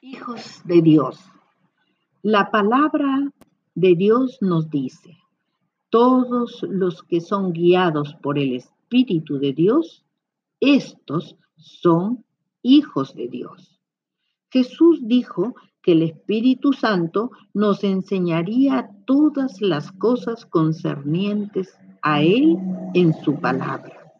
Hijos de Dios. La palabra de Dios nos dice, todos los que son guiados por el Espíritu de Dios, estos son hijos de Dios. Jesús dijo que el Espíritu Santo nos enseñaría todas las cosas concernientes a Él en su palabra.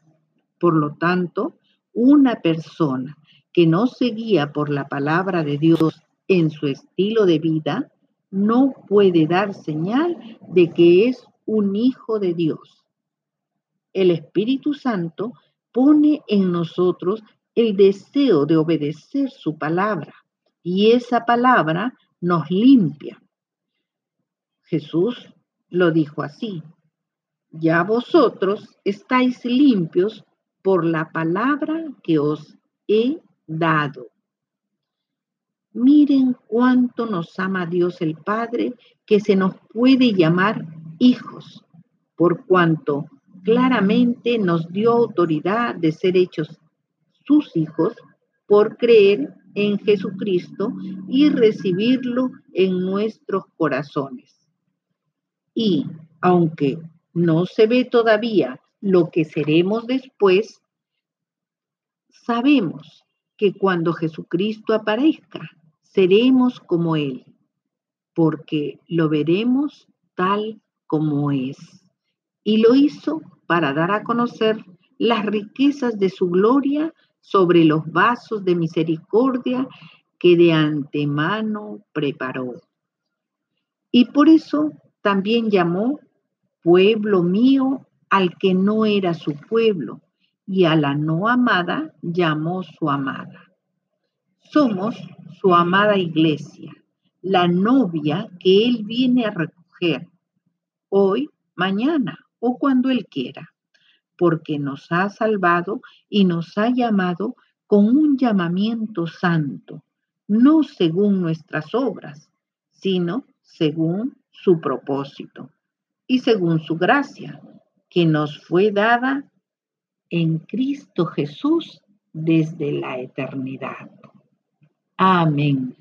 Por lo tanto, una persona que no se guía por la palabra de Dios en su estilo de vida, no puede dar señal de que es un hijo de Dios. El Espíritu Santo pone en nosotros el deseo de obedecer su palabra y esa palabra nos limpia. Jesús lo dijo así, ya vosotros estáis limpios por la palabra que os he dado. Miren cuánto nos ama Dios el Padre, que se nos puede llamar hijos, por cuanto claramente nos dio autoridad de ser hechos sus hijos por creer en Jesucristo y recibirlo en nuestros corazones. Y aunque no se ve todavía lo que seremos después, sabemos que cuando Jesucristo aparezca, seremos como Él, porque lo veremos tal como es. Y lo hizo para dar a conocer las riquezas de su gloria sobre los vasos de misericordia que de antemano preparó. Y por eso también llamó pueblo mío al que no era su pueblo, y a la no amada llamó su amada. Somos su amada iglesia, la novia que Él viene a recoger hoy, mañana o cuando Él quiera, porque nos ha salvado y nos ha llamado con un llamamiento santo, no según nuestras obras, sino según su propósito y según su gracia, que nos fue dada en Cristo Jesús desde la eternidad. Amén.